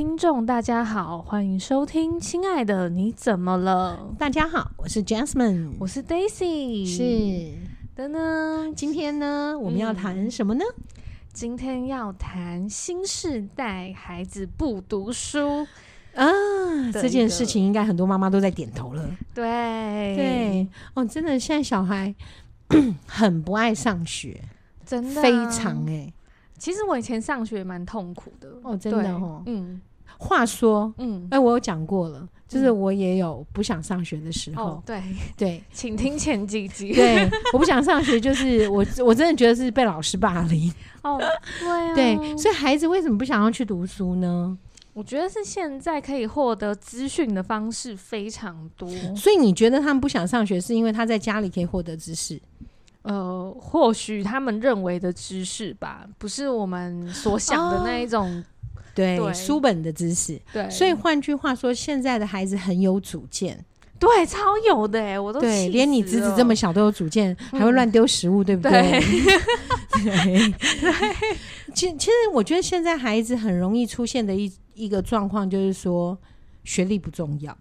听众大家好，欢迎收听《亲爱的你怎么了》。大家好，我是 Jasmine，我是 Daisy，是的呢。今天呢，我们要谈什么呢？嗯、今天要谈新世代孩子不读书啊，这件事情应该很多妈妈都在点头了。对对哦，真的，现在小孩 很不爱上学，真的、啊、非常哎、欸。其实我以前上学蛮痛苦的哦，真的哦。嗯，话说，嗯，哎、欸，我有讲过了，就是我也有不想上学的时候。哦、对对，请听前几集。对，我不想上学，就是 我我真的觉得是被老师霸凌。哦，对啊。对，所以孩子为什么不想要去读书呢？我觉得是现在可以获得资讯的方式非常多。所以你觉得他们不想上学，是因为他在家里可以获得知识？呃，或许他们认为的知识吧，不是我们所想的那一种，哦、对书本的知识。对，所以换句话说，现在的孩子很有主见，对，超有的哎，我都对，连你侄子这么小都有主见，嗯、还会乱丢食物，对不对？对，对其实其实我觉得现在孩子很容易出现的一一个状况，就是说学历不重要，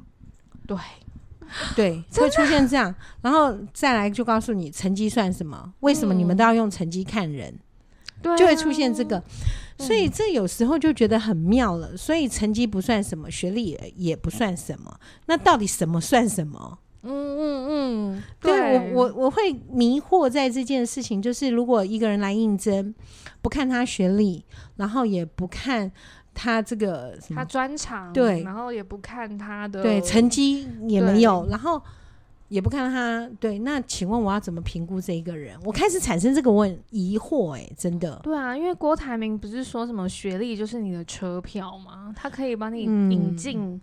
对。对，会出现这样，然后再来就告诉你成绩算什么？为什么你们都要用成绩看人？就会出现这个，所以这有时候就觉得很妙了。所以成绩不算什么，学历也也不算什么，那到底什么算什么？嗯嗯嗯，对，对我我我会迷惑在这件事情，就是如果一个人来应征，不看他学历，然后也不看。他这个他专长对，然后也不看他的对成绩也没有，然后也不看他对。那请问我要怎么评估这一个人？我开始产生这个问疑惑，哎，真的。对啊，因为郭台铭不是说什么学历就是你的车票吗？他可以帮你引进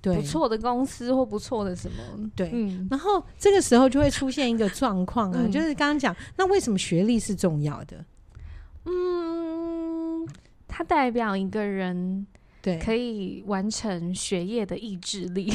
不错的公司或不错的什么对。嗯，然后这个时候就会出现一个状况啊，就是刚刚讲，那为什么学历是重要的？嗯。它代表一个人。对，可以完成学业的意志力。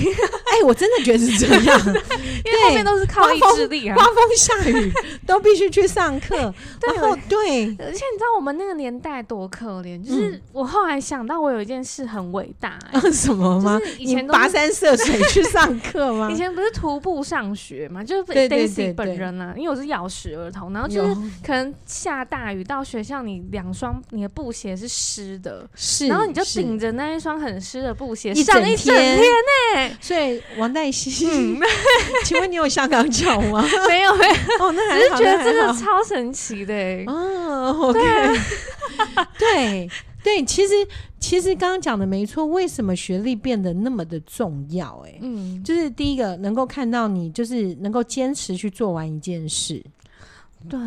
哎、欸，我真的觉得是这样，因为后面都是靠意志力啊，刮风下雨都必须去上课。对，然后对，而且你知道我们那个年代多可怜，就是我后来想到，我有一件事很伟大、欸嗯，什么吗？就是、以前都跋山涉水去上课吗？以前不是徒步上学嘛？就是 Daisy 本人啊，因为我是咬食儿童，然后就是可能下大雨到学校，你两双你的布鞋是湿的，是，然后你就顶着。那一双很湿的布鞋，一整天呢、欸。所以王黛西，嗯、请问你有香港脚吗？没有没有。哦，那还只是觉得这个超神奇的、欸。哦，OK 对 对，对，其实其实刚刚讲的没错。为什么学历变得那么的重要、欸？哎，嗯，就是第一个能够看到你，就是能够坚持去做完一件事。对，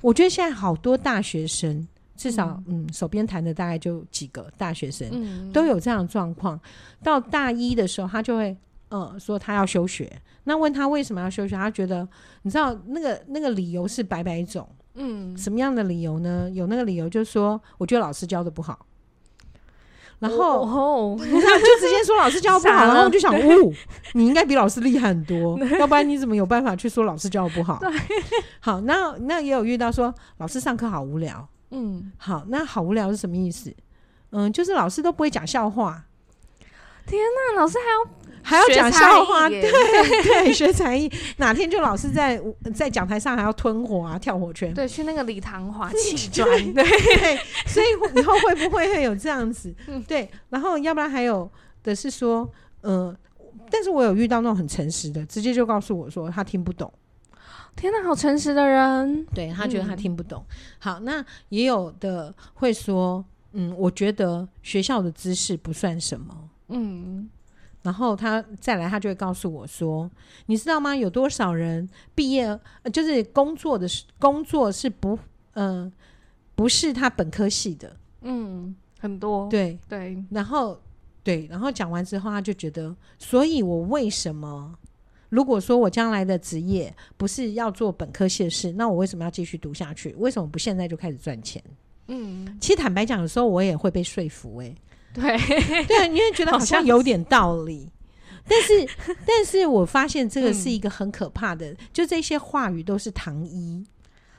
我觉得现在好多大学生。至少，嗯，手边谈的大概就几个大学生，嗯、都有这样的状况。到大一的时候，他就会，呃，说他要休学。那问他为什么要休学，他觉得，你知道，那个那个理由是百百种，嗯，什么样的理由呢？有那个理由就是说，我觉得老师教的不好。然后，哦、就直接说老师教不好，然后我就想，哦，你应该比老师厉害很多，要不然你怎么有办法去说老师教的不好？好，那那也有遇到说老师上课好无聊。嗯，好，那好无聊是什么意思？嗯，就是老师都不会讲笑话。天哪，老师还要还要讲笑话？对 对，学才艺，哪天就老是在在讲台上还要吞火啊，跳火圈？对，去那个礼堂滑气 砖。对对，所以以后会不会会有这样子？嗯，对。然后要不然还有的是说，嗯，但是我有遇到那种很诚实的，直接就告诉我说他听不懂。天哪，好诚实的人，对，他觉得他听不懂。嗯、好，那也有的会说，嗯，我觉得学校的知识不算什么，嗯。然后他再来，他就会告诉我说，你知道吗？有多少人毕业就是工作的工作是不，嗯、呃，不是他本科系的，嗯，很多，对对。然后对，然后讲完之后，他就觉得，所以我为什么？如果说我将来的职业不是要做本科系的事，那我为什么要继续读下去？为什么不现在就开始赚钱？嗯，其实坦白讲，有时候我也会被说服、欸。哎，对。对，你会觉得好像有点道理，但是，但是我发现这个是一个很可怕的，嗯、就这些话语都是糖衣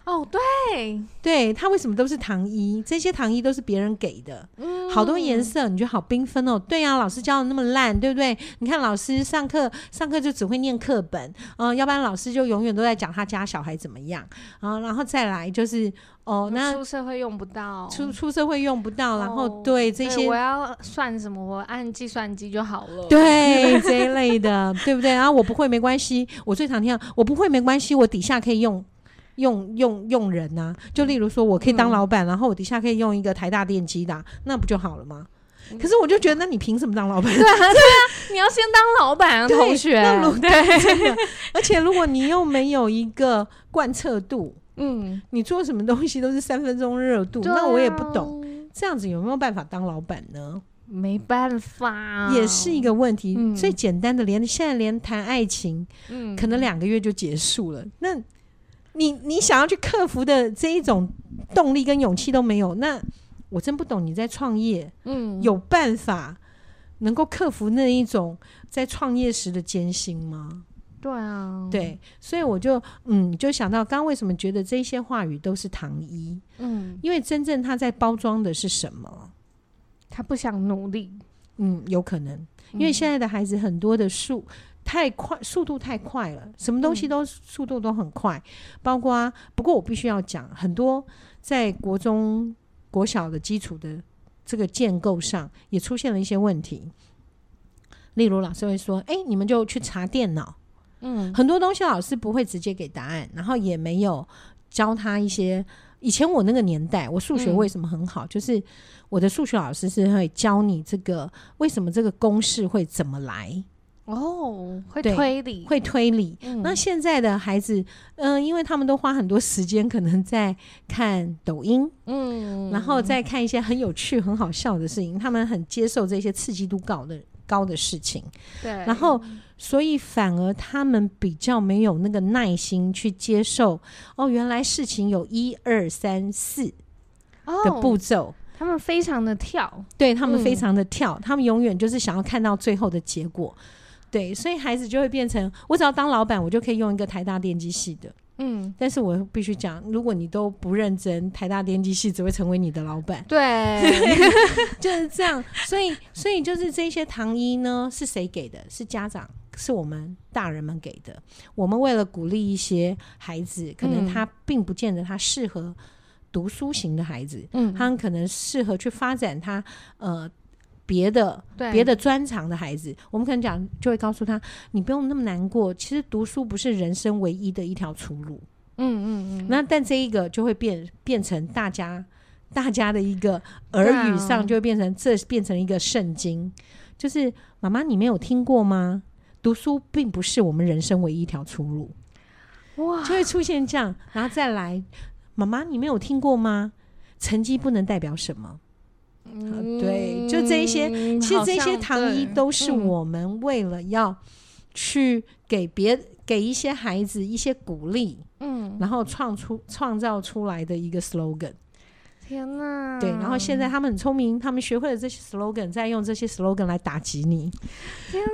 哦，对，对，他为什么都是糖衣？这些糖衣都是别人给的，嗯，好多颜色，你觉得好缤纷哦。对呀，啊，老师教的那么烂，对不对？你看老师上课上课就只会念课本，嗯，要不然老师就永远都在讲他家小孩怎么样，啊，然后再来就是哦，那出社会用不到，出出社会用不到，然后对这些我要算什么？我按计算机就好了，对这一类的，对不对？然后我不会没关系，我最常听到我不会没关系，我底下可以用。用用用人呐、啊，就例如说，我可以当老板、嗯，然后我底下可以用一个台大电机的，那不就好了吗？嗯、可是我就觉得，那你凭什么当老板？对啊，对啊，你要先当老板啊，同学。对，而且如果你又没有一个贯彻度，嗯，你做什么东西都是三分钟热度、啊，那我也不懂，这样子有没有办法当老板呢？没办法，也是一个问题。嗯、最简单的，连现在连谈爱情，嗯，可能两个月就结束了。那你你想要去克服的这一种动力跟勇气都没有，那我真不懂你在创业，嗯，有办法能够克服那一种在创业时的艰辛吗？对啊，对，所以我就嗯就想到，刚刚为什么觉得这些话语都是糖衣？嗯，因为真正他在包装的是什么？他不想努力，嗯，有可能，因为现在的孩子很多的数。太快，速度太快了，什么东西都速度都很快，嗯、包括啊。不过我必须要讲，很多在国中、国小的基础的这个建构上，也出现了一些问题。例如，老师会说：“哎、欸，你们就去查电脑。”嗯，很多东西老师不会直接给答案，然后也没有教他一些。以前我那个年代，我数学为什么很好？嗯、就是我的数学老师是会教你这个为什么这个公式会怎么来。哦，会推理，会推理。嗯。那现在的孩子，嗯、呃，因为他们都花很多时间，可能在看抖音，嗯，然后再看一些很有趣、很好笑的事情，他们很接受这些刺激度高的高的事情。对。然后，所以反而他们比较没有那个耐心去接受。哦，原来事情有一二三四的步骤。哦。他们非常的跳，对，他们非常的跳，嗯，他们永远就是想要看到最后的结果。对，所以孩子就会变成，我只要当老板，我就可以用一个台大电机系的，嗯，但是我必须讲，如果你都不认真，台大电机系只会成为你的老板，对 就是这样。所以，所以就是这些糖衣呢，是谁给的？是家长，是我们大人们给的。我们为了鼓励一些孩子，可能他并不见得他适合读书型的孩子，嗯，他可能适合去发展他，呃。别的别的专长的孩子，我们可能讲就会告诉他，你不用那么难过。其实读书不是人生唯一的一条出路。嗯嗯嗯。那但这一个就会变变成大家大家的一个耳语上就会变成这变成一个圣经，就是妈妈你没有听过吗？读书并不是我们人生唯一一条出路。哇，就会出现这样，然后再来，妈妈你没有听过吗？成绩不能代表什么。嗯、对，就这一些，其实这些糖衣都是我们为了要去给别给一些孩子一些鼓励，嗯，然后创出创造出来的一个 slogan。天呐，对，然后现在他们很聪明，他们学会了这些 slogan，再用这些 slogan 来打击你。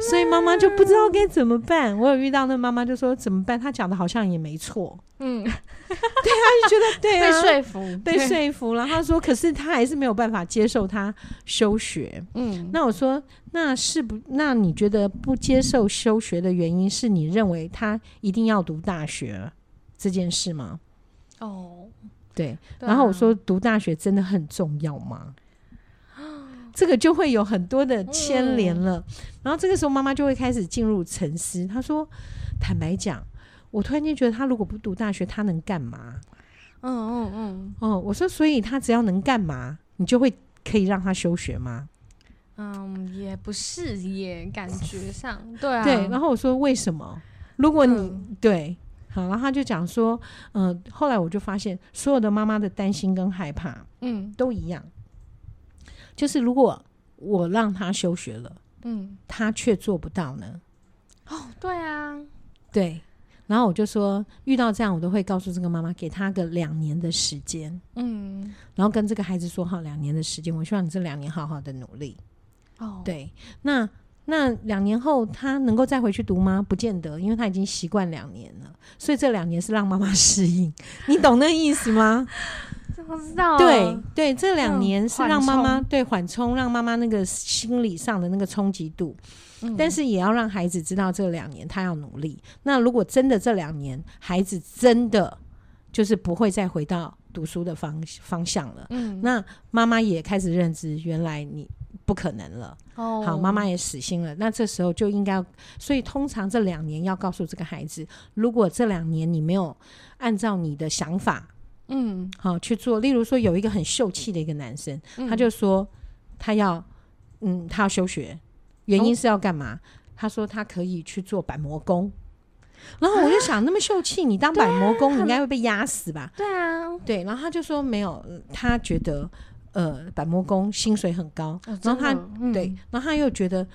所以妈妈就不知道该怎么办。我有遇到那妈妈就说怎么办？她讲的好像也没错。嗯，对，他就觉得 对啊，被说服，被说服了。他说，可是他还是没有办法接受他休学。嗯，那我说，那是不？那你觉得不接受休学的原因是你认为他一定要读大学这件事吗？哦。对，然后我说读大学真的很重要吗？这个就会有很多的牵连了。嗯、然后这个时候妈妈就会开始进入沉思。她说：“坦白讲，我突然间觉得他如果不读大学，他能干嘛？”嗯嗯嗯。哦，我说，所以他只要能干嘛，你就会可以让他休学吗？嗯，也不是耶感 觉上对啊。对，然后我说为什么？如果你、嗯、对。好，然后他就讲说，嗯、呃，后来我就发现，所有的妈妈的担心跟害怕，嗯，都一样，就是如果我让他休学了，嗯，他却做不到呢？哦，对啊，对，然后我就说，遇到这样，我都会告诉这个妈妈，给他个两年的时间，嗯，然后跟这个孩子说好两年的时间，我希望你这两年好好的努力，哦，对，那那两年后他能够再回去读吗？不见得，因为他已经习惯两年了，所以这两年是让妈妈适应。你懂那意思吗？我知道。对对，这两年是让妈妈对缓冲，让妈妈那个心理上的那个冲击度，嗯，但是也要让孩子知道这两年他要努力。那如果真的这两年孩子真的就是不会再回到读书的方方向了，嗯，那妈妈也开始认知，原来你。不可能了，哦，好，妈妈也死心了。那这时候就应该，所以通常这两年要告诉这个孩子，如果这两年你没有按照你的想法，嗯，好去做。例如说，有一个很秀气的一个男生，嗯，他就说他要，嗯，他要休学，原因是要干嘛？哦，他说他可以去做板模工。然后我就想，那么秀气，你当板模工，你应该会被压死吧？对啊，对。然后他就说没有，他觉得。呃，板模工薪水很高，哦、然后他、嗯、对，然后他又觉得，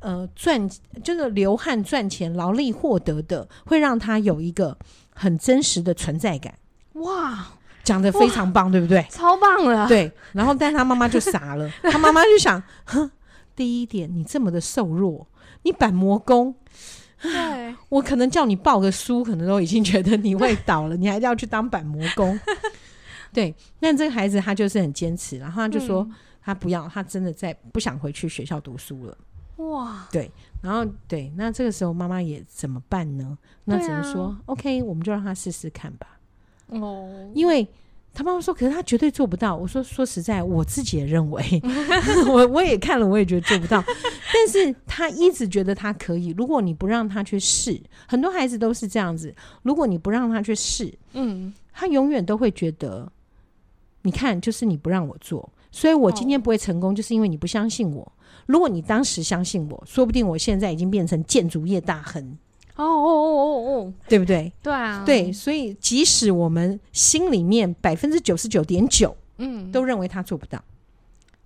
呃，赚就是流汗赚钱、劳力获得的，会让他有一个很真实的存在感。哇，讲的非常棒，对不对？超棒了。对，然后但他妈妈就傻了，他妈妈就想，哼，第一点，你这么的瘦弱，你板模工，对，我可能叫你抱个书，可能都已经觉得你会倒了，你还要去当板模工。对，那这个孩子他就是很坚持，然后他就说他不要，他真的再不想回去学校读书了。哇，对，然后对，那这个时候妈妈也怎么办呢？那只能说、啊、OK，我们就让他试试看吧。哦，因为他妈妈说，可是他绝对做不到。我说说实在，我自己也认为，我我也看了，我也觉得做不到。但是他一直觉得他可以。如果你不让他去试，很多孩子都是这样子。如果你不让他去试，嗯，他永远都会觉得。你看，就是你不让我做，所以我今天不会成功，就是因为你不相信我。如果你当时相信我，说不定我现在已经变成建筑业大亨。哦哦哦哦哦，对不对？对啊，对，所以即使我们心里面百分之九十九点九，嗯，都认为他做不到，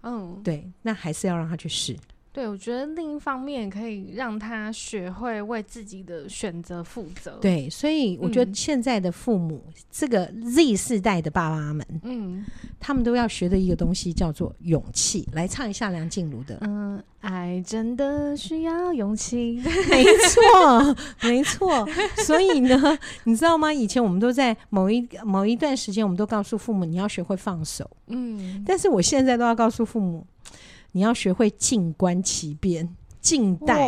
嗯，对，那还是要让他去试。对，我觉得另一方面可以让他学会为自己的选择负责。对，所以我觉得现在的父母，嗯、这个 Z 世代的爸爸们，嗯，他们都要学的一个东西叫做勇气。来唱一下梁静茹的，嗯，爱真的需要勇气。没错，没错。所以呢，你知道吗？以前我们都在某一某一段时间，我们都告诉父母你要学会放手。嗯，但是我现在都要告诉父母。你要学会静观其变，静待。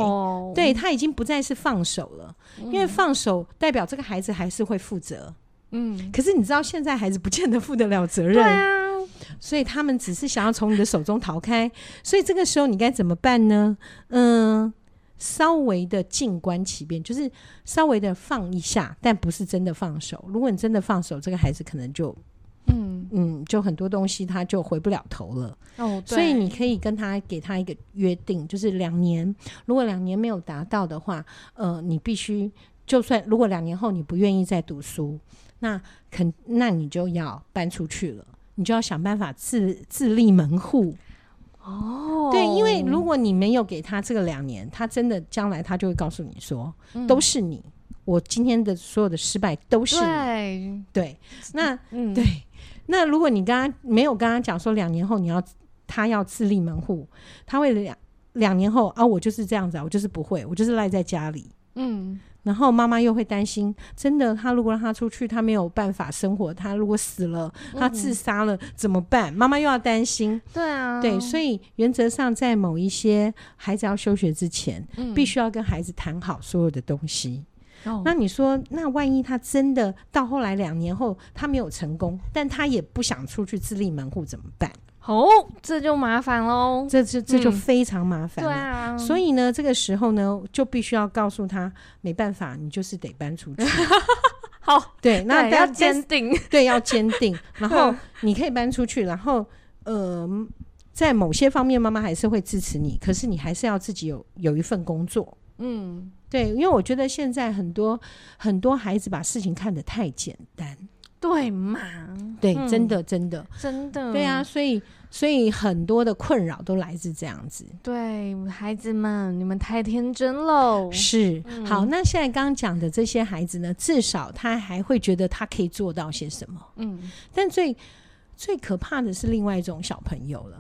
对，他已经不再是放手了，嗯，因为放手代表这个孩子还是会负责。嗯，可是你知道，现在孩子不见得负得了责任。对啊，所以他们只是想要从你的手中逃开。所以这个时候你该怎么办呢？嗯，稍微的静观其变，就是稍微的放一下，但不是真的放手。如果你真的放手，这个孩子可能就。嗯嗯，就很多东西他就回不了头了哦，所以你可以跟他给他一个约定，就是两年，如果两年没有达到的话，呃，你必须就算如果两年后你不愿意再读书，那肯那你就要搬出去了，你就要想办法自自立门户哦。对，因为如果你没有给他这个两年，他真的将来他就会告诉你说，嗯，都是你，我今天的所有的失败都是你。对，对，那嗯对。那如果你刚刚没有跟他讲说两年后你要他要自立门户，他会两两年后啊，我就是这样子啊，我就是不会，我就是赖在家里，嗯，然后妈妈又会担心，真的，他如果让他出去，他没有办法生活，他如果死了，他自杀了、嗯、怎么办？妈妈又要担心，对啊，对，所以原则上在某一些孩子要休学之前，嗯、必须要跟孩子谈好所有的东西。Oh. 那你说，那万一他真的到后来两年后他没有成功，但他也不想出去自立门户怎么办？哦、oh，这就麻烦喽，这这这就非常麻烦、嗯。对啊，所以呢，这个时候呢，就必须要告诉他，没办法，你就是得搬出去。好，对，那要坚定，对，要坚定。然后你可以搬出去，然后呃，在某些方面，妈妈还是会支持你，可是你还是要自己有有一份工作。嗯。对，因为我觉得现在很多很多孩子把事情看得太简单，对嘛？对，嗯、真的，真的，真的，对啊，所以，所以很多的困扰都来自这样子。对，孩子们，你们太天真喽。是，嗯、好，那现在刚刚讲的这些孩子呢，至少他还会觉得他可以做到些什么。嗯，但最最可怕的是另外一种小朋友了。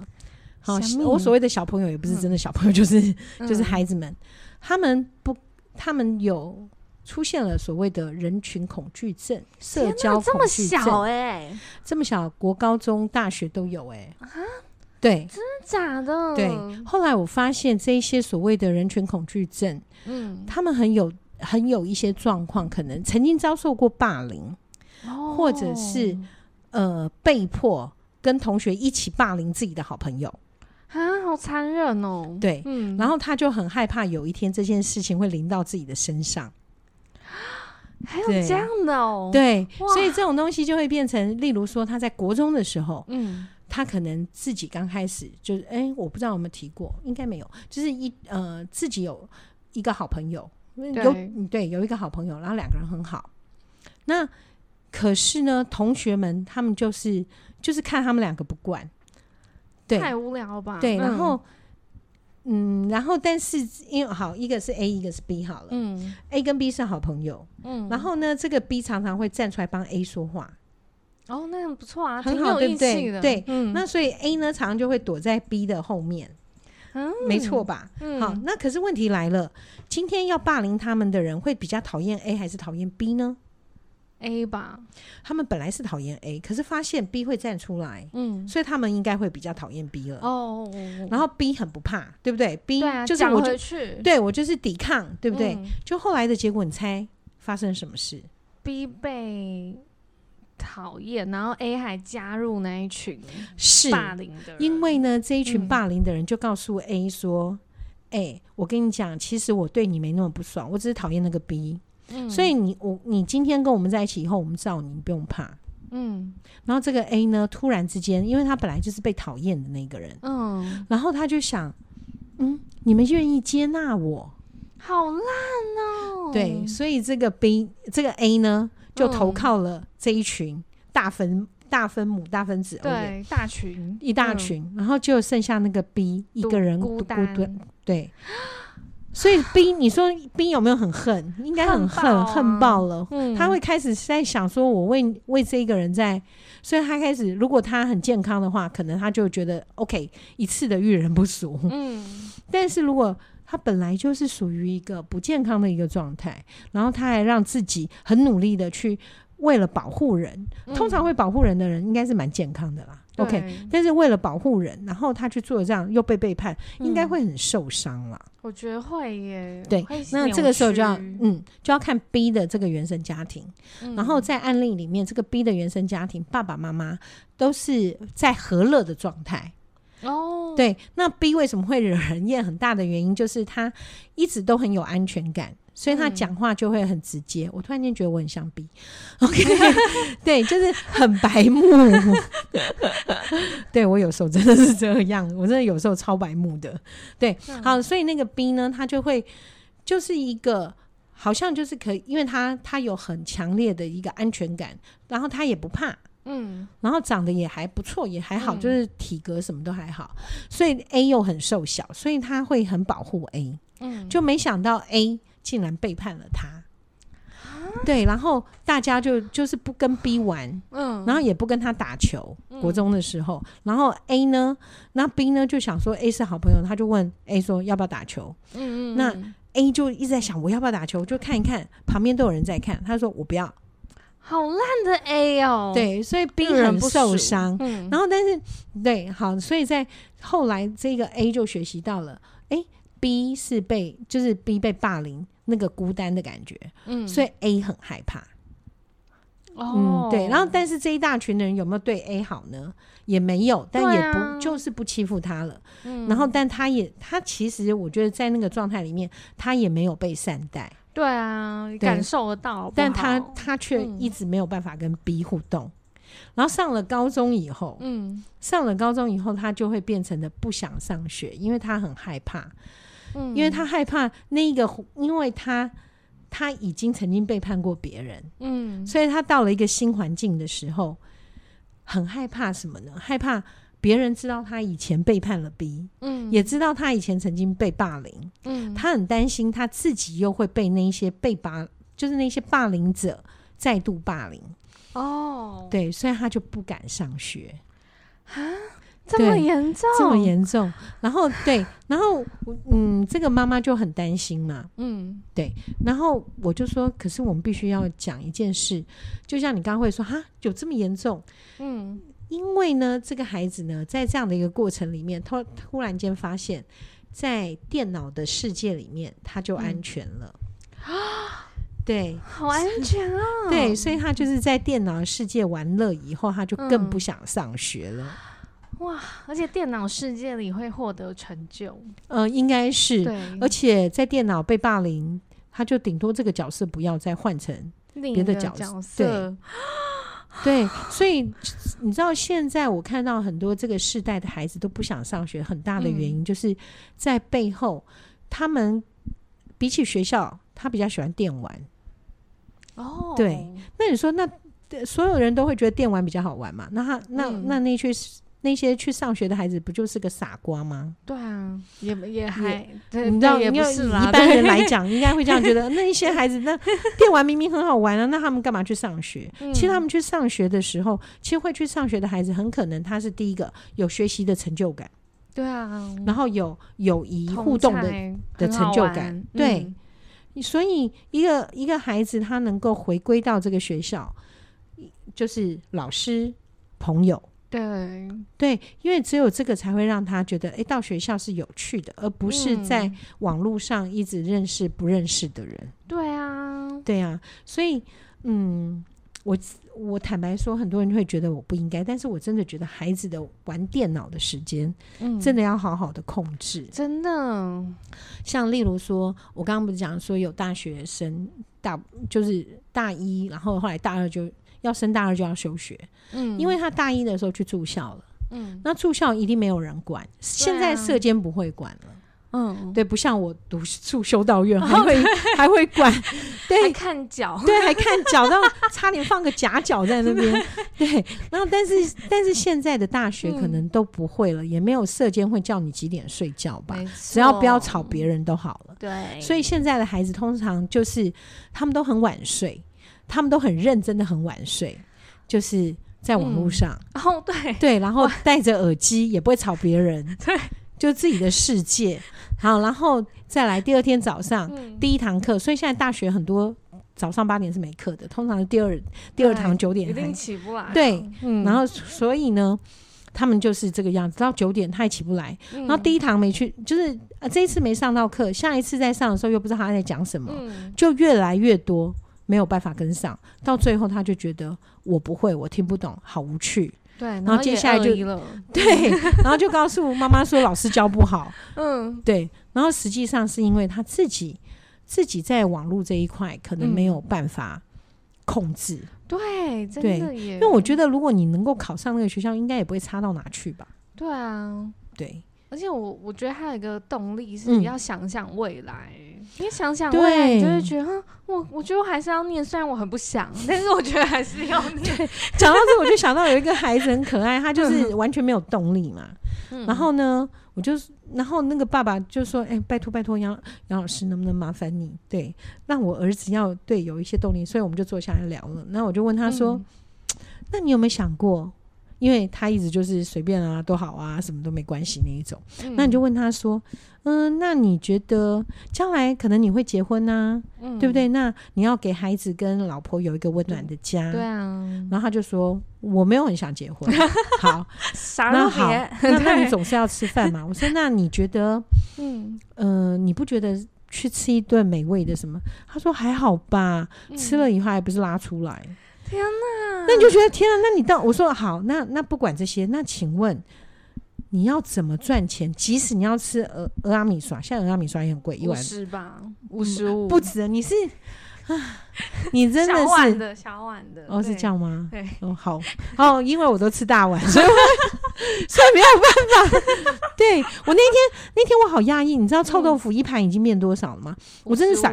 好，我所谓的小朋友也不是真的小朋友，就是就是孩子们，他们不，他们有出现了所谓的人群恐惧症、社交恐惧症，这么小哎，这么小，国高中大学都有哎啊，对，真的假的？对，后来我发现这一些所谓的人群恐惧症，嗯，他们很有很有一些状况，可能曾经遭受过霸凌，或者是呃被迫跟同学一起霸凌自己的好朋友。啊，好残忍哦！对，嗯，然后他就很害怕有一天这件事情会临到自己的身上，还有这样的哦，对，所以这种东西就会变成，例如说他在国中的时候，嗯，他可能自己刚开始就是，哎，我不知道有没有提过，应该没有，就是一呃自己有一个好朋友，有对有一个好朋友，然后两个人很好，那可是呢，同学们他们就是就是看他们两个不惯。对，太无聊吧？对，然后，嗯，嗯，然后，但是因为好，一个是 A，一个是 B，好了，嗯，A 跟 B 是好朋友，嗯，然后呢，这个 B 常常会站出来帮 A 说话，哦，那很不错啊，很好，对不对？对，嗯，那所以 A 呢，常常就会躲在 B 的后面，嗯，没错吧？嗯，好，那可是问题来了，今天要霸凌他们的人会比较讨厌 A 还是讨厌 B 呢？A 吧，他们本来是讨厌 A，可是发现 B 会站出来，嗯，所以他们应该会比较讨厌 B 了。哦，然后 B 很不怕，对不对？B 就是我就对我就是抵抗，对不对？就后来的结果，你猜发生什么事？B 被讨厌，然后 A 还加入那一群是霸凌的，因为呢，这一群霸凌的人就告诉 A 说：“哎，我跟你讲，其实我对你没那么不爽，我只是讨厌那个 B。”嗯、所以你我你今天跟我们在一起以后，我们知道，你不用怕。嗯，然后这个 A 呢，突然之间，因为他本来就是被讨厌的那个人，嗯，然后他就想，嗯，你们愿意接纳我，好烂哦。对，所以这个 B 这个 A 呢，就投靠了这一群大分、嗯、大分母大分子，对，大群。一大群，嗯、然后就剩下那个 B 一个人孤单，对。所以冰你说冰有没有很恨？应该很恨，恨爆，啊、恨爆了。嗯、他会开始在想说，我为为这一个人在，所以他开始，如果他很健康的话，可能他就觉得 OK，一次的遇人不淑。嗯，但是如果他本来就是属于一个不健康的一个状态，然后他还让自己很努力的去为了保护人，嗯、通常会保护人的人应该是蛮健康的啦。OK，但是为了保护人，然后他去做这样又被背叛，嗯、应该会很受伤啦。我觉得会耶。对，那这个时候就要嗯，就要看 B 的这个原生家庭。嗯、然后在案例里面，这个 B 的原生家庭爸爸妈妈都是在和乐的状态。哦，对，那 B 为什么会惹人厌？很大的原因就是他一直都很有安全感。所以他讲话就会很直接。嗯、我突然间觉得我很像 B，OK，对，就是很白目。对，我有时候真的是这样，我真的有时候超白目的。对，嗯、好，所以那个 B 呢，他就会就是一个好像就是可以，因为他他有很强烈的一个安全感，然后他也不怕，嗯，然后长得也还不错，也还好，嗯、就是体格什么都还好。所以 A 又很瘦小，所以他会很保护 A，嗯，就没想到 A。竟然背叛了他，对，然后大家就就是不跟 B 玩，嗯，然后也不跟他打球。国中的时候，然后 A 呢，那 B 呢就想说 A 是好朋友，他就问 A 说要不要打球，嗯嗯，那 A 就一直在想我要不要打球，就看一看旁边都有人在看，他说我不要，好烂的 A 哦，对，所以 B 很受伤，嗯，然后但是对，好，所以在后来这个 A 就学习到了，哎，B 是被就是 B 被霸凌。那个孤单的感觉，嗯，所以 A 很害怕，哦，嗯，对，然后但是这一大群的人有没有对 A 好呢？也没有，但也不、啊、就是不欺负他了，嗯，然后但他也他其实我觉得在那个状态里面，他也没有被善待，对啊，对感受得到但他他却一直没有办法跟 B 互动，嗯，然后上了高中以后，嗯，上了高中以后，他就会变成了不想上学，因为他很害怕。嗯，因为他害怕那一个，因为他他已经曾经背叛过别人，嗯，所以他到了一个新环境的时候，很害怕什么呢？害怕别人知道他以前背叛了 B，嗯，也知道他以前曾经被霸凌，嗯，他很担心他自己又会被那些被霸，就是那些霸凌者再度霸凌，哦，对，所以他就不敢上学，啊。这么严重，这么严重。然后对，然后嗯，这个妈妈就很担心嘛。嗯，对。然后我就说，可是我们必须要讲一件事，就像你刚刚会说，哈，有这么严重？嗯，因为呢，这个孩子呢，在这样的一个过程里面，突突然间发现，在电脑的世界里面，他就安全了。啊、嗯，对，好安全啊。对，所以他就是在电脑世界玩乐以后，他就更不想上学了。嗯哇！而且电脑世界里会获得成就，呃，应该是。对。而且在电脑被霸凌，他就顶多这个角色不要再换成别的角色。角色对。对，所以你知道，现在我看到很多这个世代的孩子都不想上学，很大的原因就是在背后，他们比起学校，他比较喜欢电玩。哦。对。那你说，那所有人都会觉得电玩比较好玩嘛？那他那、嗯、那那群。那些去上学的孩子不就是个傻瓜吗？对啊，也也还，也你知道，因为一般人来讲，应该会这样觉得。那一些孩子，那电玩明明很好玩啊，那他们干嘛去上学？嗯、其实他们去上学的时候，其实会去上学的孩子，很可能他是第一个有学习的成就感。对啊，然后有友谊互动的的成就感。对，嗯、所以一个一个孩子他能够回归到这个学校，就是老师朋友。对对，因为只有这个才会让他觉得，哎，到学校是有趣的，而不是在网络上一直认识不认识的人。嗯、对啊，对啊，所以，嗯，我我坦白说，很多人会觉得我不应该，但是我真的觉得孩子的玩电脑的时间，嗯，真的要好好的控制。真的，像例如说，我刚刚不是讲说有大学生大就是大一，然后后来大二就。要升大二就要休学，嗯，因为他大一的时候去住校了，嗯，那住校一定没有人管，现在社监不会管了，嗯，对，不像我读住修道院还会还会管，对，还看脚，对，还看脚，然后差点放个夹脚在那边，对，然后但是但是现在的大学可能都不会了，也没有社监会叫你几点睡觉吧，只要不要吵别人都好了，对，所以现在的孩子通常就是他们都很晚睡。他们都很认真的很晚睡，就是在网络上，然后、嗯哦、对。对，然后戴着耳机也不会吵别人，对，就自己的世界。好，然后再来第二天早上、嗯、第一堂课，所以现在大学很多早上八点是没课的，通常是第二第二堂九点还起不来。对，嗯、然后所以呢，他们就是这个样子，到九点他也起不来。嗯、然后第一堂没去，就是呃这一次没上到课，下一次再上的时候又不知道他在讲什么，嗯、就越来越多。没有办法跟上，到最后他就觉得我不会，我听不懂，好无趣。对，然后，接下来就 对，然后就告诉妈妈说老师教不好。嗯，对，然后实际上是因为他自己自己在网络这一块可能没有办法控制。嗯、对，真的耶。因为我觉得如果你能够考上那个学校，应该也不会差到哪去吧？对啊，对。而且我我觉得还有一个动力是你要想想未来，你、嗯、想想未来，你就会觉得，我我觉得我还是要念，虽然我很不想，但是我觉得还是要念。讲到这，我就想到有一个孩子很可爱，他就是完全没有动力嘛。嗯、然后呢，我就然后那个爸爸就说：“哎、欸，拜托拜托杨杨老师，能不能麻烦你，对，让我儿子要对有一些动力。”所以我们就坐下来聊了。那我就问他说：“嗯、那你有没有想过？”因为他一直就是随便啊，都好啊，什么都没关系那一种。嗯、那你就问他说：“嗯、呃，那你觉得将来可能你会结婚啊，嗯、对不对？那你要给孩子跟老婆有一个温暖的家。”对啊。然后他就说：“我没有很想结婚。”好，那好，那 那你总是要吃饭嘛。我说：“那你觉得，嗯呃，你不觉得去吃一顿美味的什么？”他说：“还好吧，嗯、吃了以后还不是拉出来。”天哪！那你就觉得天哪？那你到我说好，那那不管这些，那请问你要怎么赚钱？即使你要吃俄俄阿米刷，现在俄阿米刷也很贵，一碗是吧？五十五不止。你是啊，你真的是小碗的小碗的哦，是这样吗？对哦，好哦，因为我都吃大碗，所以所以没有办法。对我那天那天我好压抑，你知道臭豆腐一盘已经变多少了吗？我真是傻。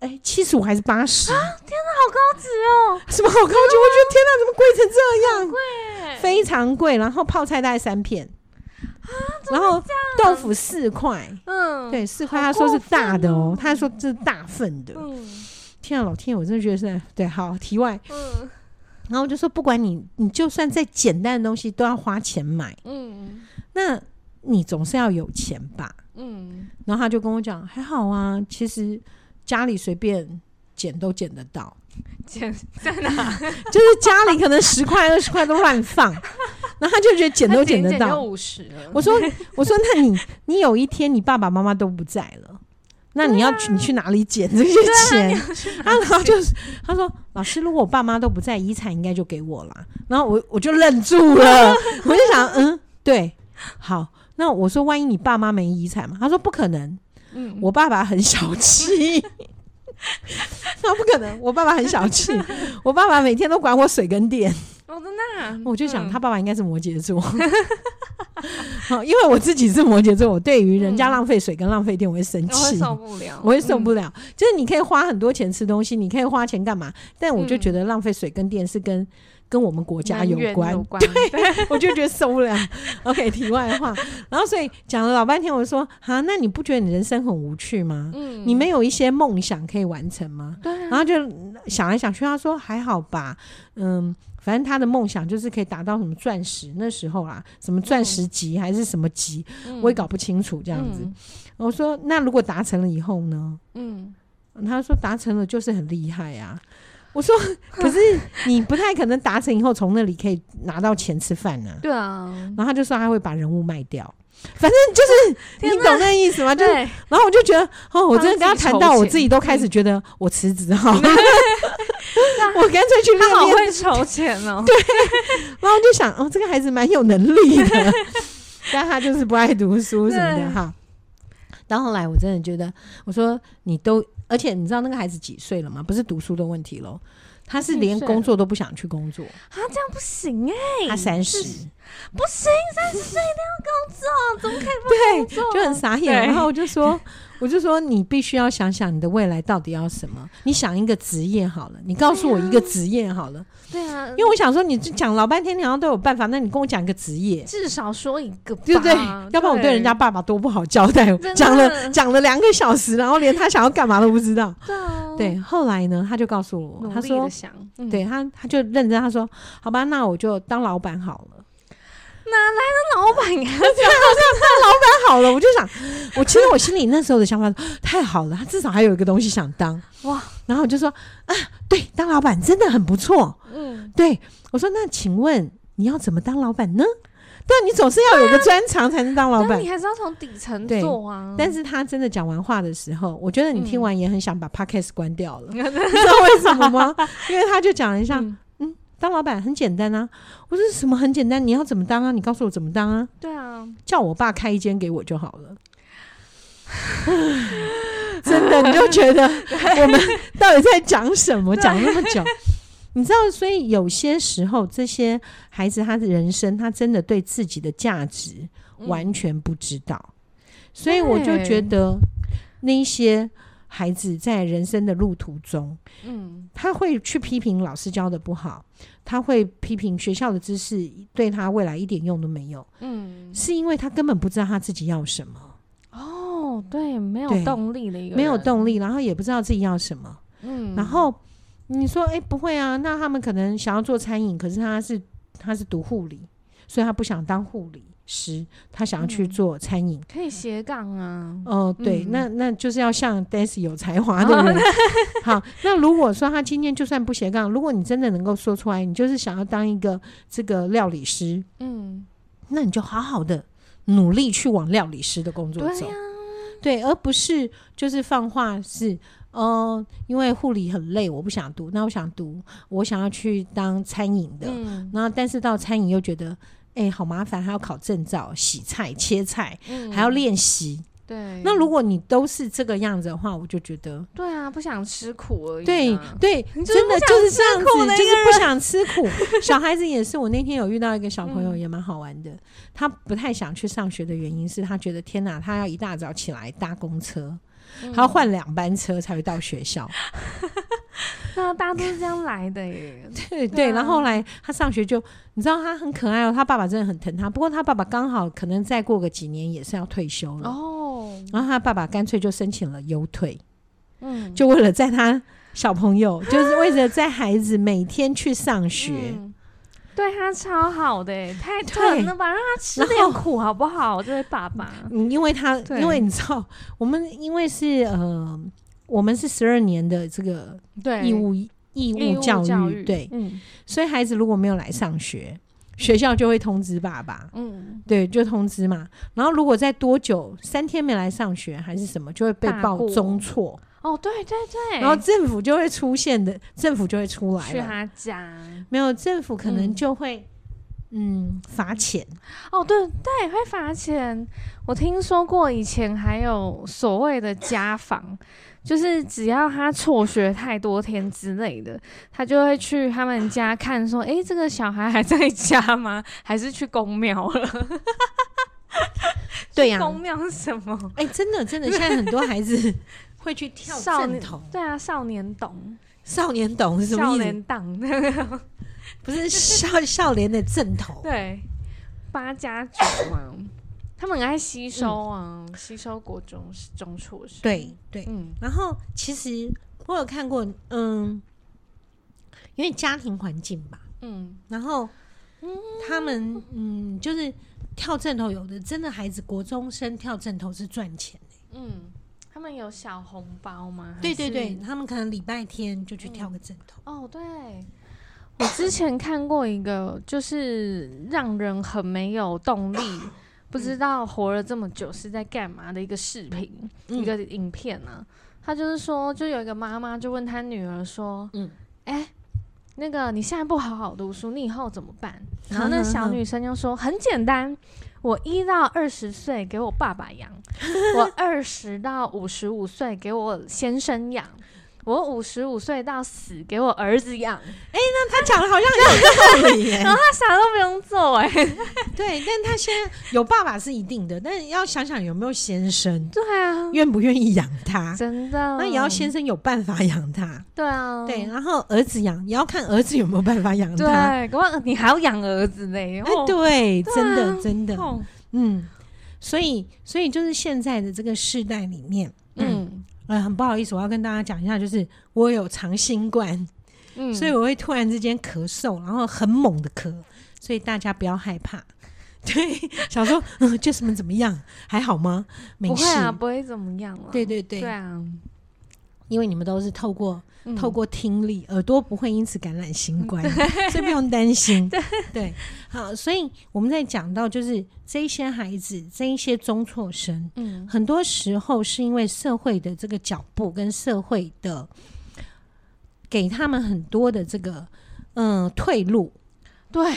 哎，七十五还是八十？啊！天哪，好高级哦！什么好高级？我觉得 天哪，怎么贵成这样？贵，非常贵。然后泡菜大概三片啊，然后豆腐四块。嗯，对，四块。他说是大的哦，他说这是大份的。嗯，天啊，老天，我真的觉得是对。好，题外。嗯，然后我就说，不管你，你就算再简单的东西都要花钱买，嗯，那你总是要有钱吧，嗯。然后他就跟我讲，还好啊，其实家里随便捡都捡得到，捡在哪？就是家里可能十块二十块都乱放，然后他就觉得捡都捡得到，五十。我说，我说，那你你有一天你爸爸妈妈都不在了。那你要去，你去哪里捡这些钱？然后就是他说：“老师，如果我爸妈都不在，遗产应该就给我了。”然后我我就愣住了，我就想，嗯，对，好。那我说，万一你爸妈没遗产嘛？他说不可能。嗯，我爸爸很小气。那不可能，我爸爸很小气。我爸爸每天都管我水跟电。哦，真的。我就想，他爸爸应该是摩羯座。好，因为我自己是摩羯座，我对于人家浪费水跟浪费电，我会生气，受不了，我会受不了。就是你可以花很多钱吃东西，你可以花钱干嘛？但我就觉得浪费水跟电是跟跟我们国家有关，有关对，我就觉得受不了。OK，题外话，然后所以讲了老半天，我就说啊，那你不觉得你人生很无趣吗？嗯，你没有一些梦想可以完成吗？对、啊，然后就想来想去，他说还好吧，嗯。反正他的梦想就是可以达到什么钻石，那时候啊，什么钻石级还是什么级，嗯、我也搞不清楚这样子。嗯、我说那如果达成了以后呢？嗯，他说达成了就是很厉害呀、啊。我说 可是你不太可能达成以后从那里可以拿到钱吃饭呢、啊。对啊。然后他就说他会把人物卖掉，反正就是 你懂那意思吗？就然后我就觉得哦，我真的跟他谈到我自己都开始觉得我辞职好了。我干脆去练练，他好会筹钱哦。对，然后就想，哦，这个孩子蛮有能力的，但他就是不爱读书什么的哈。到后来，我真的觉得，我说你都，而且你知道那个孩子几岁了吗？不是读书的问题喽，他是连工作都不想去工作啊，这样不行哎、欸。他三十，不行，三十岁一定要工作，怎么可以不工作？对，就很傻眼。然后我就说。我就说，你必须要想想你的未来到底要什么。你想一个职业好了，你告诉我一个职业好了。对啊，因为我想说，你讲老半天，你好像都有办法。那你跟我讲一个职业，至少说一个，对不对？要不然我对人家爸爸多不好交代。讲了讲了两个小时，然后连他想要干嘛都不知道。对，后来呢，他就告诉我，他说，对他，他就认真，他说，好吧，那我就当老板好了。哪来的老板呀？这样当老板好了，我就想，我其实我心里那时候的想法太好了，他至少还有一个东西想当哇。然后我就说啊，对，当老板真的很不错。嗯，对，我说那请问你要怎么当老板呢？对，你总是要有个专长才能当老板，你还是要从底层做啊。但是他真的讲完话的时候，我觉得你听完也很想把 Podcast 关掉了，你知道为什么吗？因为他就讲了一下。当老板很简单啊！我说什么很简单？你要怎么当啊？你告诉我怎么当啊？对啊，叫我爸开一间给我就好了。真的，你就觉得我们到底在讲什么？讲那么久，你知道？所以有些时候，这些孩子他的人生，他真的对自己的价值完全不知道。所以我就觉得那些。孩子在人生的路途中，嗯，他会去批评老师教的不好，他会批评学校的知识对他未来一点用都没有，嗯，是因为他根本不知道他自己要什么。哦，对，没有动力的一个，没有动力，然后也不知道自己要什么，嗯，然后你说，哎，不会啊，那他们可能想要做餐饮，可是他是他是读护理，所以他不想当护理。十，他想要去做餐饮，可以斜杠啊。哦，对，那那就是要像 Daisy 有才华的人。好，那如果说他今天就算不斜杠，如果你真的能够说出来，你就是想要当一个这个料理师，嗯，那你就好好的努力去往料理师的工作走，对，而不是就是放话是，呃，因为护理很累，我不想读，那我想读，我想要去当餐饮的，然后但是到餐饮又觉得。哎、欸，好麻烦，还要考证照、洗菜、切菜，嗯、还要练习。对，那如果你都是这个样子的话，我就觉得，对啊，不想吃苦而已。对对，真的就是这样子，就是不想吃苦。小孩子也是，我那天有遇到一个小朋友，也蛮好玩的。嗯、他不太想去上学的原因是他觉得天哪，他要一大早起来搭公车。还要换两班车才会到学校，那大家都是这样来的耶。对对，然后后来他上学就，你知道他很可爱哦，他爸爸真的很疼他。不过他爸爸刚好可能再过个几年也是要退休了哦，然后他爸爸干脆就申请了优退，嗯，就为了在他小朋友，就是为了在孩子每天去上学。嗯对他超好的，太疼了吧？让他吃点苦好不好？这位爸爸，嗯，因为他，因为你知道，我们因为是呃，我们是十二年的这个义务义务教育，教育对，嗯，所以孩子如果没有来上学，学校就会通知爸爸，嗯，对，就通知嘛。然后如果再多久，三天没来上学还是什么，就会被报中辍。哦，对对对，然后政府就会出现的，政府就会出来了。去他家没有政府可能就会嗯罚钱。哦，对对，会罚钱。我听说过以前还有所谓的家访，就是只要他辍学太多天之类的，他就会去他们家看，说，哎，这个小孩还在家吗？还是去宫庙了？对呀，宫庙是什么？哎，真的真的，现在很多孩子。会去跳阵头，对啊，少年懂，少年懂是什么意思？少年党，不是少少年的阵头。对，八家族嘛，他们很爱吸收啊，嗯、吸收国中中辍生。对对，嗯。然后其实我有看过，嗯，因为家庭环境吧，嗯，然后他们嗯，就是跳阵头，有的真的孩子国中生跳阵头是赚钱的，嗯。他们有小红包吗？对对对，他们可能礼拜天就去跳个枕头。嗯。哦，对，我之前看过一个，就是让人很没有动力，不知道活了这么久是在干嘛的一个视频，嗯、一个影片呢、啊。他就是说，就有一个妈妈就问他女儿说：“嗯，哎、欸，那个你现在不好好读书，你以后怎么办？”然后那 小女生就说：“很简单。”我一到二十岁给我爸爸养，我二十到五十五岁给我先生养，我五十五岁到死给我儿子养。哎、欸，那他讲的好像很有道理耶。然后他啥都不用做哎。对，但他先有爸爸是一定的，但是要想想有没有先生。对啊，愿不愿意养他？真的，那也要先生有办法养他。对啊，对，然后儿子养也要看儿子有没有办法养他。对，可是你还要养儿子嘞。哎、欸，对，真的真的，嗯，所以所以就是现在的这个世代里面，嗯，呃，很不好意思，我要跟大家讲一下，就是我有长新冠，嗯，所以我会突然之间咳嗽，然后很猛的咳，所以大家不要害怕。对，想说，嗯，Jess 们怎么样？还好吗？没事，不会啊，不会怎么样了。对对对，对啊，因为你们都是透过。透过听力，耳朵不会因此感染新冠，所以不用担心。对对，好，所以我们在讲到就是这一些孩子，这一些中辍生，嗯，很多时候是因为社会的这个脚步跟社会的给他们很多的这个嗯退路。对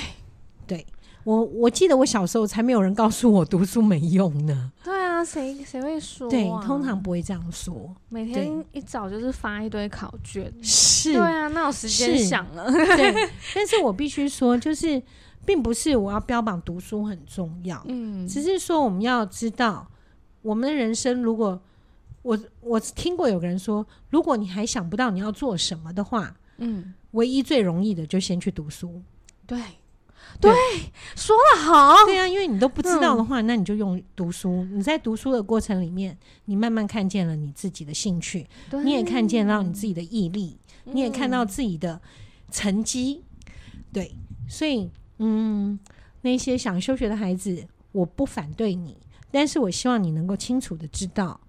对，我我记得我小时候才没有人告诉我读书没用呢。对啊。谁谁会说、啊？对，通常不会这样说。每天一早就是发一堆考卷，是，对啊，那有时间想了。对，但是我必须说，就是并不是我要标榜读书很重要，嗯，只是说我们要知道，我们的人生，如果我我听过有个人说，如果你还想不到你要做什么的话，嗯，唯一最容易的就先去读书，对。对，说的好。对啊，因为你都不知道的话，嗯、那你就用读书。你在读书的过程里面，你慢慢看见了你自己的兴趣，你也看见到你自己的毅力，嗯、你也看到自己的成绩。对，所以，嗯，那些想休学的孩子，我不反对你，但是我希望你能够清楚的知道，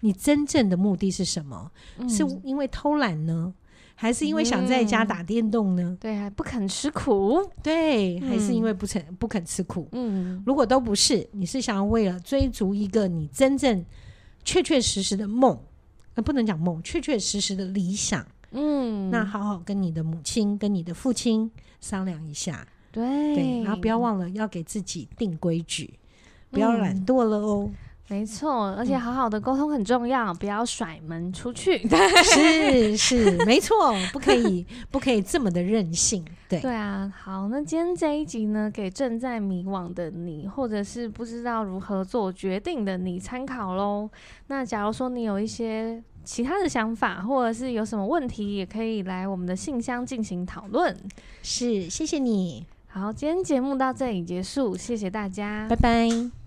你真正的目的是什么？嗯、是因为偷懒呢？还是因为想在家打电动呢？嗯、对，还不肯吃苦。对，嗯、还是因为不肯不肯吃苦。嗯，如果都不是，你是想要为了追逐一个你真正确确实实的梦，呃，不能讲梦，确确实实的理想。嗯，那好好跟你的母亲、跟你的父亲商量一下。对对，然后不要忘了要给自己定规矩，不要懒惰了哦。嗯没错，而且好好的沟通很重要，嗯、不要甩门出去。是是，没错，不可以不可以这么的任性。对对啊，好，那今天这一集呢，给正在迷惘的你，或者是不知道如何做决定的你参考喽。那假如说你有一些其他的想法，或者是有什么问题，也可以来我们的信箱进行讨论。是，谢谢你。好，今天节目到这里结束，谢谢大家，拜拜。